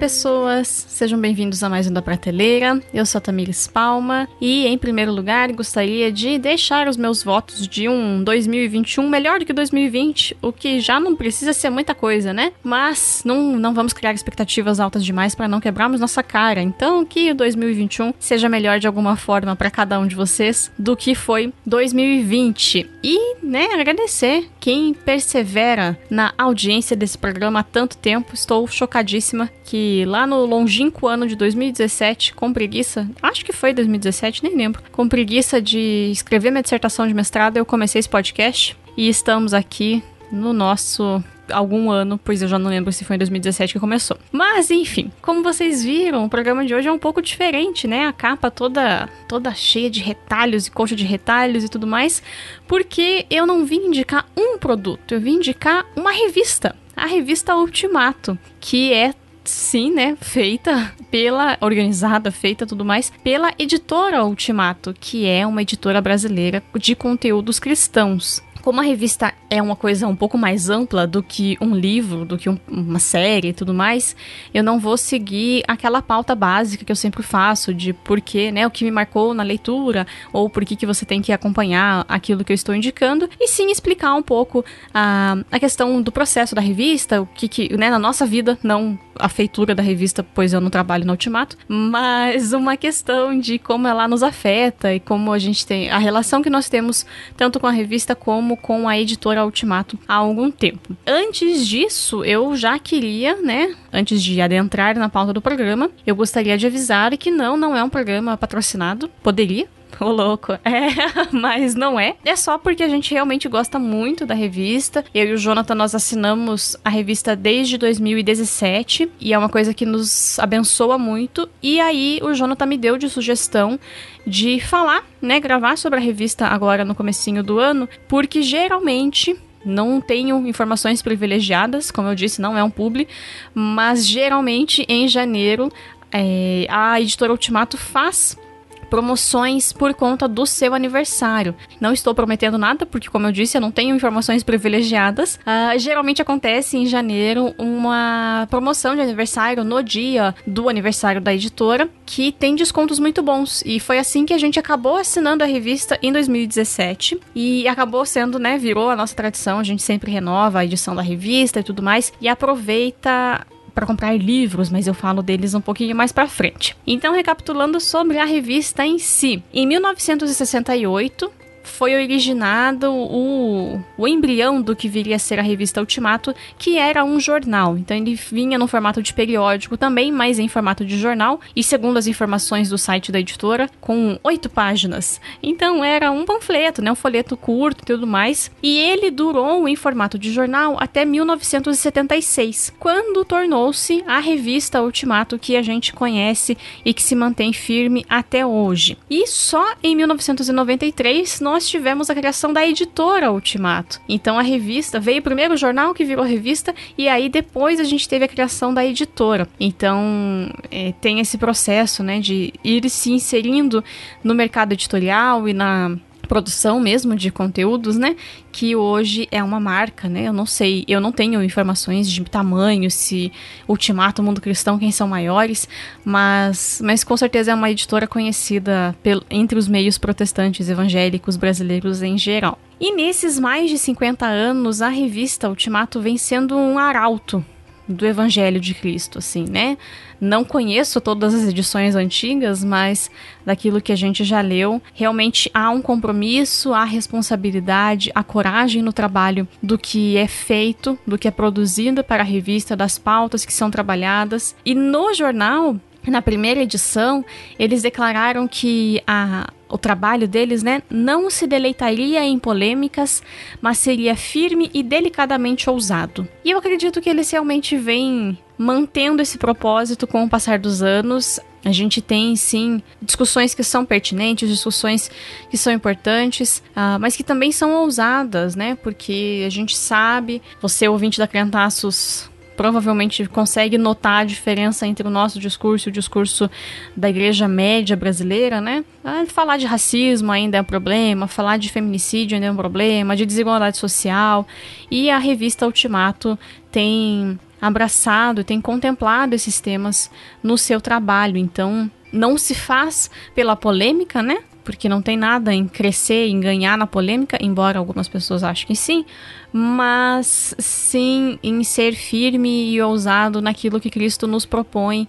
pessoas! Sejam bem-vindos a mais um da Prateleira. Eu sou a Tamires Palma e, em primeiro lugar, gostaria de deixar os meus votos de um 2021 melhor do que 2020, o que já não precisa ser muita coisa, né? Mas não, não vamos criar expectativas altas demais para não quebrarmos nossa cara. Então, que o 2021 seja melhor de alguma forma para cada um de vocês do que foi 2020. E, né, agradecer quem persevera na audiência desse programa há tanto tempo. Estou chocadíssima que lá no longínquo ano de 2017, com preguiça, acho que foi 2017, nem lembro, com preguiça de escrever minha dissertação de mestrado, eu comecei esse podcast e estamos aqui no nosso algum ano, pois eu já não lembro se foi em 2017 que começou. Mas enfim, como vocês viram, o programa de hoje é um pouco diferente, né? A capa toda toda cheia de retalhos e coxa de retalhos e tudo mais, porque eu não vim indicar um produto, eu vim indicar uma revista, a revista Ultimato, que é sim, né, feita pela organizada, feita tudo mais pela editora Ultimato, que é uma editora brasileira de conteúdos cristãos. Como a revista é uma coisa um pouco mais ampla do que um livro, do que um, uma série e tudo mais, eu não vou seguir aquela pauta básica que eu sempre faço de por que, né, o que me marcou na leitura, ou por que, que você tem que acompanhar aquilo que eu estou indicando, e sim explicar um pouco a, a questão do processo da revista, o que, que né, na nossa vida, não a feitura da revista, pois eu não trabalho no Ultimato, mas uma questão de como ela nos afeta e como a gente tem a relação que nós temos tanto com a revista como como com a editora Ultimato há algum tempo. Antes disso, eu já queria, né, antes de adentrar na pauta do programa, eu gostaria de avisar que não, não é um programa patrocinado. Poderia, Ô, louco. É, mas não é. É só porque a gente realmente gosta muito da revista. Eu e o Jonathan, nós assinamos a revista desde 2017 e é uma coisa que nos abençoa muito. E aí o Jonathan me deu de sugestão de falar, né, gravar sobre a revista agora no comecinho do ano, porque geralmente não tenho informações privilegiadas, como eu disse, não é um publi, mas geralmente em janeiro é, a editora Ultimato faz promoções por conta do seu aniversário. Não estou prometendo nada, porque, como eu disse, eu não tenho informações privilegiadas. Uh, geralmente acontece em janeiro uma promoção de aniversário no dia do aniversário da editora, que tem descontos muito bons. E foi assim que a gente acabou assinando a revista em 2017. E acabou sendo, né, virou a nossa tradição. A gente sempre renova a edição da revista e tudo mais. E aproveita para comprar livros, mas eu falo deles um pouquinho mais para frente. Então, recapitulando sobre a revista em si. Em 1968, foi originado o, o embrião do que viria a ser a revista Ultimato, que era um jornal. Então ele vinha no formato de periódico também, mas em formato de jornal, e segundo as informações do site da editora, com oito páginas. Então era um panfleto, né, um folheto curto e tudo mais. E ele durou em formato de jornal até 1976, quando tornou-se a revista Ultimato que a gente conhece e que se mantém firme até hoje. E só em 1993 nós tivemos a criação da editora Ultimato. Então a revista veio primeiro o jornal que virou revista e aí depois a gente teve a criação da editora. Então é, tem esse processo, né, de ir se inserindo no mercado editorial e na produção mesmo de conteúdos, né? Que hoje é uma marca, né? Eu não sei, eu não tenho informações de tamanho, se Ultimato, Mundo Cristão, quem são maiores, mas, mas com certeza é uma editora conhecida entre os meios protestantes evangélicos brasileiros em geral. E nesses mais de 50 anos, a revista Ultimato vem sendo um arauto do Evangelho de Cristo, assim, né? Não conheço todas as edições antigas, mas daquilo que a gente já leu, realmente há um compromisso, há responsabilidade, há coragem no trabalho do que é feito, do que é produzido para a revista, das pautas que são trabalhadas. E no jornal, na primeira edição, eles declararam que a, o trabalho deles, né, não se deleitaria em polêmicas, mas seria firme e delicadamente ousado. E eu acredito que eles realmente vêm mantendo esse propósito com o passar dos anos. A gente tem sim discussões que são pertinentes, discussões que são importantes, uh, mas que também são ousadas, né? Porque a gente sabe, você ouvinte da Crentaços provavelmente consegue notar a diferença entre o nosso discurso e o discurso da igreja média brasileira, né? Ah, falar de racismo ainda é um problema, falar de feminicídio ainda é um problema, de desigualdade social. E a revista Ultimato tem abraçado, tem contemplado esses temas no seu trabalho. Então, não se faz pela polêmica, né? Porque não tem nada em crescer, em ganhar na polêmica, embora algumas pessoas achem que sim, mas sim em ser firme e ousado naquilo que Cristo nos propõe,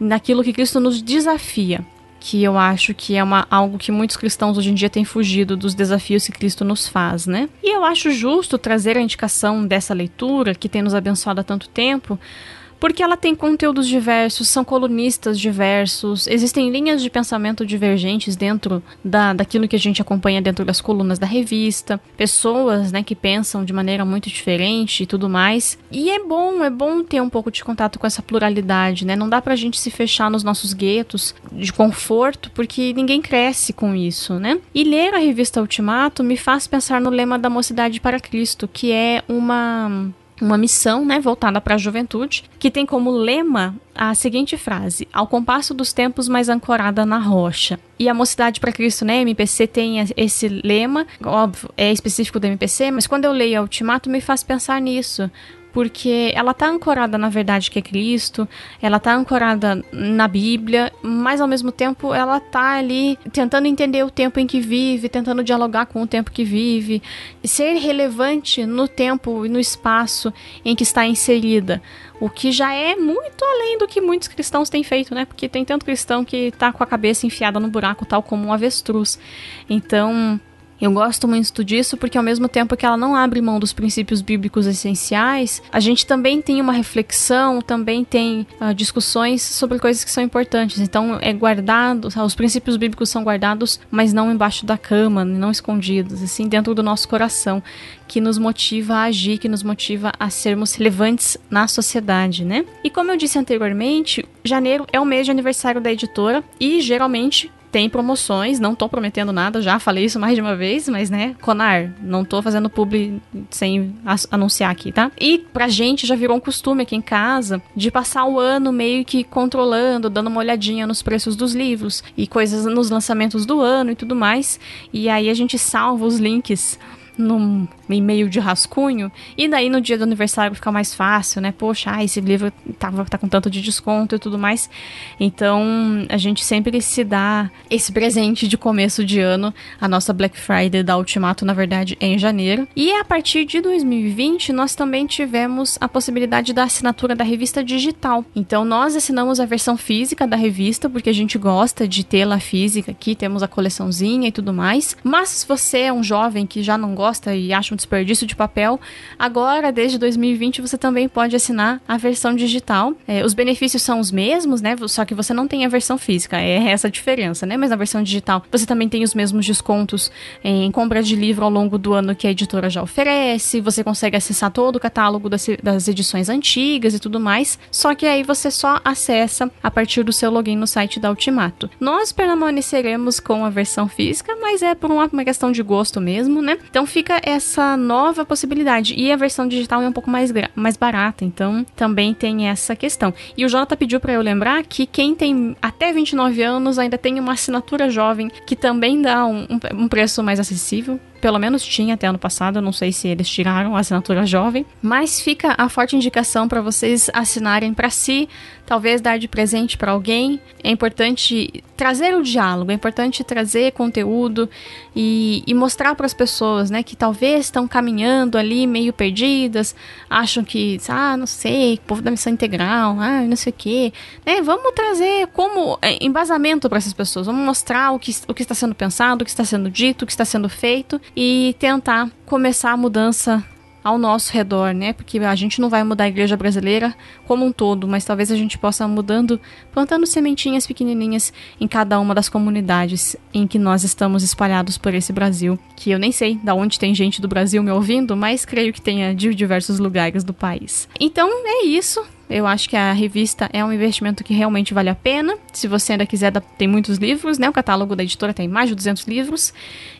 naquilo que Cristo nos desafia que eu acho que é uma, algo que muitos cristãos hoje em dia têm fugido dos desafios que Cristo nos faz, né? E eu acho justo trazer a indicação dessa leitura, que tem nos abençoado há tanto tempo, porque ela tem conteúdos diversos, são colunistas diversos, existem linhas de pensamento divergentes dentro da, daquilo que a gente acompanha dentro das colunas da revista, pessoas né, que pensam de maneira muito diferente e tudo mais. E é bom, é bom ter um pouco de contato com essa pluralidade, né? Não dá pra gente se fechar nos nossos guetos de conforto, porque ninguém cresce com isso, né? E ler a revista Ultimato me faz pensar no lema da Mocidade para Cristo, que é uma uma missão, né, voltada para a juventude, que tem como lema a seguinte frase: ao compasso dos tempos, mais ancorada na rocha. E a Mocidade para Cristo, né, MPC tem esse lema, óbvio, é específico do MPC, mas quando eu leio a Ultimato me faz pensar nisso porque ela está ancorada na verdade que é Cristo, ela está ancorada na Bíblia, mas ao mesmo tempo ela está ali tentando entender o tempo em que vive, tentando dialogar com o tempo que vive, ser relevante no tempo e no espaço em que está inserida. O que já é muito além do que muitos cristãos têm feito, né? Porque tem tanto cristão que está com a cabeça enfiada no buraco, tal como um avestruz. Então, eu gosto muito disso porque, ao mesmo tempo que ela não abre mão dos princípios bíblicos essenciais, a gente também tem uma reflexão, também tem uh, discussões sobre coisas que são importantes. Então, é guardado, os princípios bíblicos são guardados, mas não embaixo da cama, não escondidos, assim, dentro do nosso coração, que nos motiva a agir, que nos motiva a sermos relevantes na sociedade, né? E como eu disse anteriormente, janeiro é o mês de aniversário da editora e geralmente tem promoções, não tô prometendo nada, já falei isso mais de uma vez, mas né, Conar, não tô fazendo publi sem anunciar aqui, tá? E pra gente já virou um costume aqui em casa de passar o ano meio que controlando, dando uma olhadinha nos preços dos livros e coisas nos lançamentos do ano e tudo mais. E aí a gente salva os links num e-mail de rascunho, e daí no dia do aniversário fica mais fácil, né? Poxa, ah, esse livro tava, tá com tanto de desconto e tudo mais. Então, a gente sempre se dá esse presente de começo de ano. A nossa Black Friday da Ultimato, na verdade, é em janeiro. E a partir de 2020, nós também tivemos a possibilidade da assinatura da revista digital. Então, nós assinamos a versão física da revista, porque a gente gosta de tê-la física aqui, temos a coleçãozinha e tudo mais. Mas se você é um jovem que já não gosta e acha um desperdício de papel, agora, desde 2020, você também pode assinar a versão digital. É, os benefícios são os mesmos, né? Só que você não tem a versão física, é essa a diferença, né? Mas na versão digital você também tem os mesmos descontos em compra de livro ao longo do ano que a editora já oferece, você consegue acessar todo o catálogo das, das edições antigas e tudo mais, só que aí você só acessa a partir do seu login no site da Ultimato. Nós permaneceremos com a versão física, mas é por uma questão de gosto mesmo, né? Então fica essa nova possibilidade. E a versão digital é um pouco mais, mais barata, então também tem essa questão. E o Jonathan pediu para eu lembrar que quem tem até 29 anos ainda tem uma assinatura jovem que também dá um, um preço mais acessível pelo menos tinha até ano passado, não sei se eles tiraram a assinatura jovem, mas fica a forte indicação para vocês assinarem para si, talvez dar de presente para alguém. É importante trazer o diálogo, é importante trazer conteúdo e, e mostrar para as pessoas, né, que talvez estão caminhando ali meio perdidas, acham que, ah, não sei, povo da missão integral, ah, não sei o quê, né? Vamos trazer como é, embasamento para essas pessoas, vamos mostrar o que, o que está sendo pensado, o que está sendo dito, o que está sendo feito e tentar começar a mudança ao nosso redor, né? Porque a gente não vai mudar a igreja brasileira como um todo, mas talvez a gente possa mudando, plantando sementinhas pequenininhas em cada uma das comunidades em que nós estamos espalhados por esse Brasil, que eu nem sei da onde tem gente do Brasil me ouvindo, mas creio que tenha de diversos lugares do país. Então é isso. Eu acho que a revista é um investimento que realmente vale a pena. Se você ainda quiser, tem muitos livros, né? O catálogo da editora tem mais de 200 livros.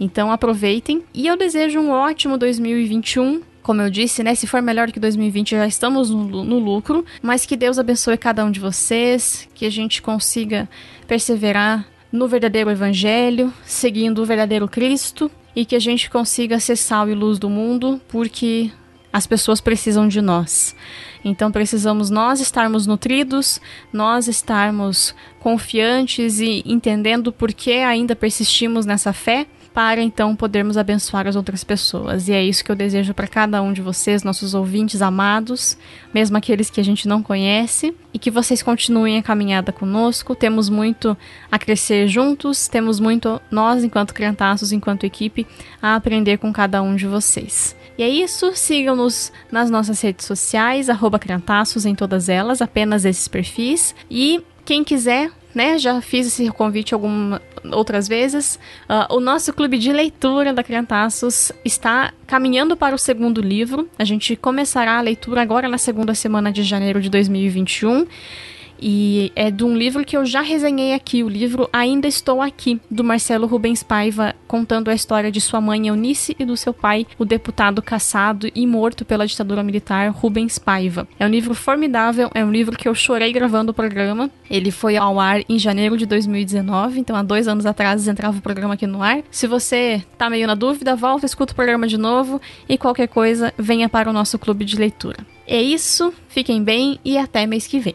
Então aproveitem. E eu desejo um ótimo 2021 como eu disse, né? Se for melhor que 2020, já estamos no, no, lucro. Mas que Deus abençoe cada um de vocês, que a gente consiga perseverar no verdadeiro Evangelho, seguindo o verdadeiro Cristo, e que a gente consiga ser sal e luz do mundo, porque as pessoas precisam de nós. Então precisamos nós estarmos nutridos, nós estarmos confiantes e entendendo por que ainda persistimos nessa fé para então podermos abençoar as outras pessoas. E é isso que eu desejo para cada um de vocês, nossos ouvintes amados, mesmo aqueles que a gente não conhece, e que vocês continuem a caminhada conosco. Temos muito a crescer juntos, temos muito nós, enquanto crentaços, enquanto equipe, a aprender com cada um de vocês. E é isso, sigam-nos nas nossas redes sociais, arroba em todas elas, apenas esses perfis. E quem quiser né? Já fiz esse convite algumas outras vezes. Uh, o nosso clube de leitura da Criantaços está caminhando para o segundo livro. A gente começará a leitura agora na segunda semana de janeiro de 2021. E é de um livro que eu já resenhei aqui, o livro Ainda Estou Aqui, do Marcelo Rubens Paiva, contando a história de sua mãe Eunice e do seu pai, o deputado caçado e morto pela ditadura militar Rubens Paiva. É um livro formidável, é um livro que eu chorei gravando o programa. Ele foi ao ar em janeiro de 2019, então há dois anos atrás entrava o programa aqui no ar. Se você tá meio na dúvida, volta, escuta o programa de novo e qualquer coisa, venha para o nosso clube de leitura. É isso, fiquem bem e até mês que vem.